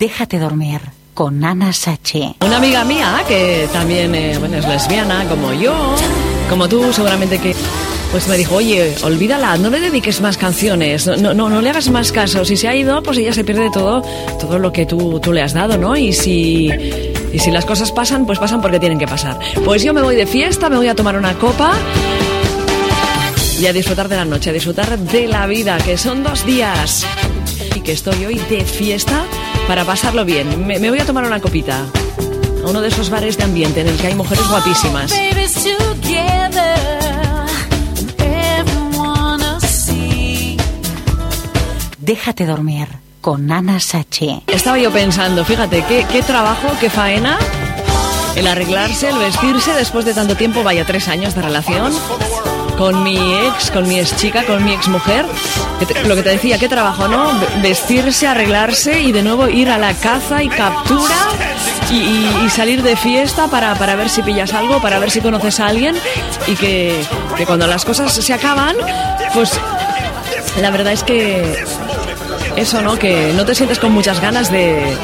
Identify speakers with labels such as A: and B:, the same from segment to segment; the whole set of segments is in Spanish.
A: Déjate dormir con Ana Sachi.
B: Una amiga mía que también eh, es lesbiana como yo, como tú seguramente que... Pues me dijo, oye, olvídala, no le dediques más canciones, no, no, no le hagas más caso. Si se ha ido, pues ella se pierde todo, todo lo que tú, tú le has dado, ¿no? Y si, y si las cosas pasan, pues pasan porque tienen que pasar. Pues yo me voy de fiesta, me voy a tomar una copa y a disfrutar de la noche, a disfrutar de la vida, que son dos días. Y que estoy hoy de fiesta para pasarlo bien. Me, me voy a tomar una copita a uno de esos bares de ambiente en el que hay mujeres guapísimas.
A: Déjate dormir con Ana Sachi.
B: Estaba yo pensando, fíjate, qué, qué trabajo, qué faena el arreglarse, el vestirse después de tanto tiempo, vaya tres años de relación con mi ex, con mi ex chica, con mi ex mujer. Lo que te decía, qué trabajo, ¿no? Vestirse, arreglarse y de nuevo ir a la caza y captura y, salir de fiesta para, para, ver si pillas algo, para ver si conoces a alguien y que, que cuando las cosas se acaban, pues la verdad es que eso, ¿no? Que no te sientes con muchas ganas de,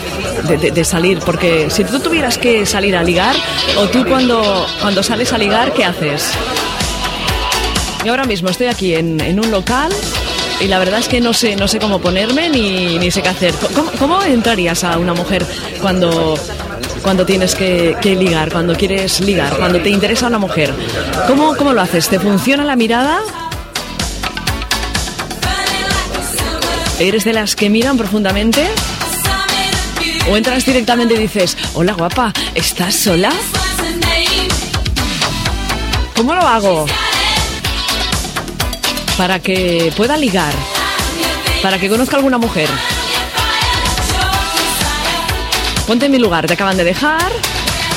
B: de, de, salir, porque si tú tuvieras que salir a ligar, o tú cuando, cuando sales a ligar, ¿qué haces? Yo ahora mismo estoy aquí en, un local y la verdad es que no sé, no sé cómo ponerme ni, ni sé qué hacer. ¿Cómo, ¿Cómo, entrarías a una mujer cuando, cuando tienes que, que, ligar, cuando quieres ligar, cuando te interesa una mujer? ¿Cómo, ¿Cómo lo haces? ¿Te funciona la mirada? ¿Eres de las que miran profundamente? ¿O entras directamente y dices, hola guapa, ¿estás sola? ¿Cómo lo hago? Para que pueda ligar, para que conozca alguna mujer. Ponte en mi lugar, te acaban de dejar,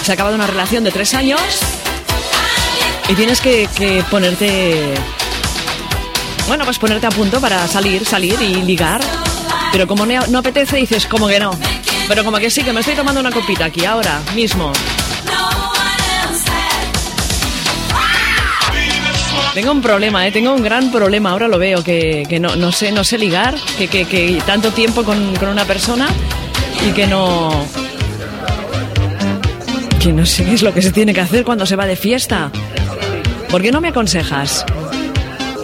B: se ha acabado una relación de tres años y tienes que, que ponerte bueno, pues ponerte a punto para salir, salir y ligar. Pero como no, no apetece, dices, como que no. Pero como que sí, que me estoy tomando una copita aquí, ahora, mismo. Tengo un problema, ¿eh? tengo un gran problema, ahora lo veo, que, que no, no, sé, no sé ligar, que, que, tanto tiempo con, con, una persona y que no... Que no sé qué es lo que se tiene que hacer cuando se va de fiesta. ¿Por qué no me aconsejas?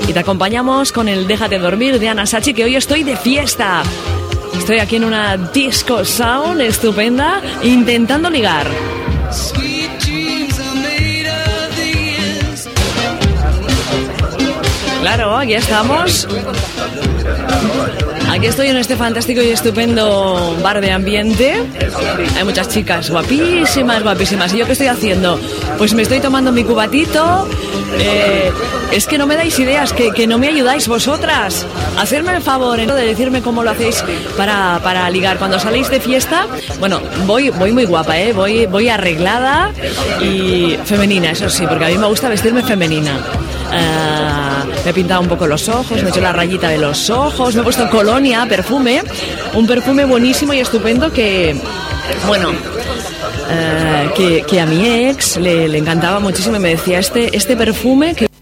B: Y te acompañamos con el Déjate dormir de Ana Sachi, que hoy estoy de fiesta. Estoy aquí en una disco sound estupenda, intentando ligar. Aquí estamos. Aquí estoy en este fantástico y estupendo bar de ambiente. Hay muchas chicas guapísimas, guapísimas. ¿Y yo qué estoy haciendo? Pues me estoy tomando mi cubatito. Eh, es que no me dais ideas, que, que, no me ayudáis vosotras. Hacerme el favor ¿eh? de decirme cómo lo hacéis para, para ligar. Cuando saléis de fiesta, bueno, voy, voy muy guapa, ¿eh? voy, voy arreglada y femenina, eso sí, porque a mí me gusta vestirme femenina. Uh, me he pintado un poco los ojos, me he hecho la rayita de los ojos, me he puesto colonia, perfume, un perfume buenísimo y estupendo que, bueno, uh, que, a mi ex le, le, encantaba muchísimo y me decía, este, este perfume que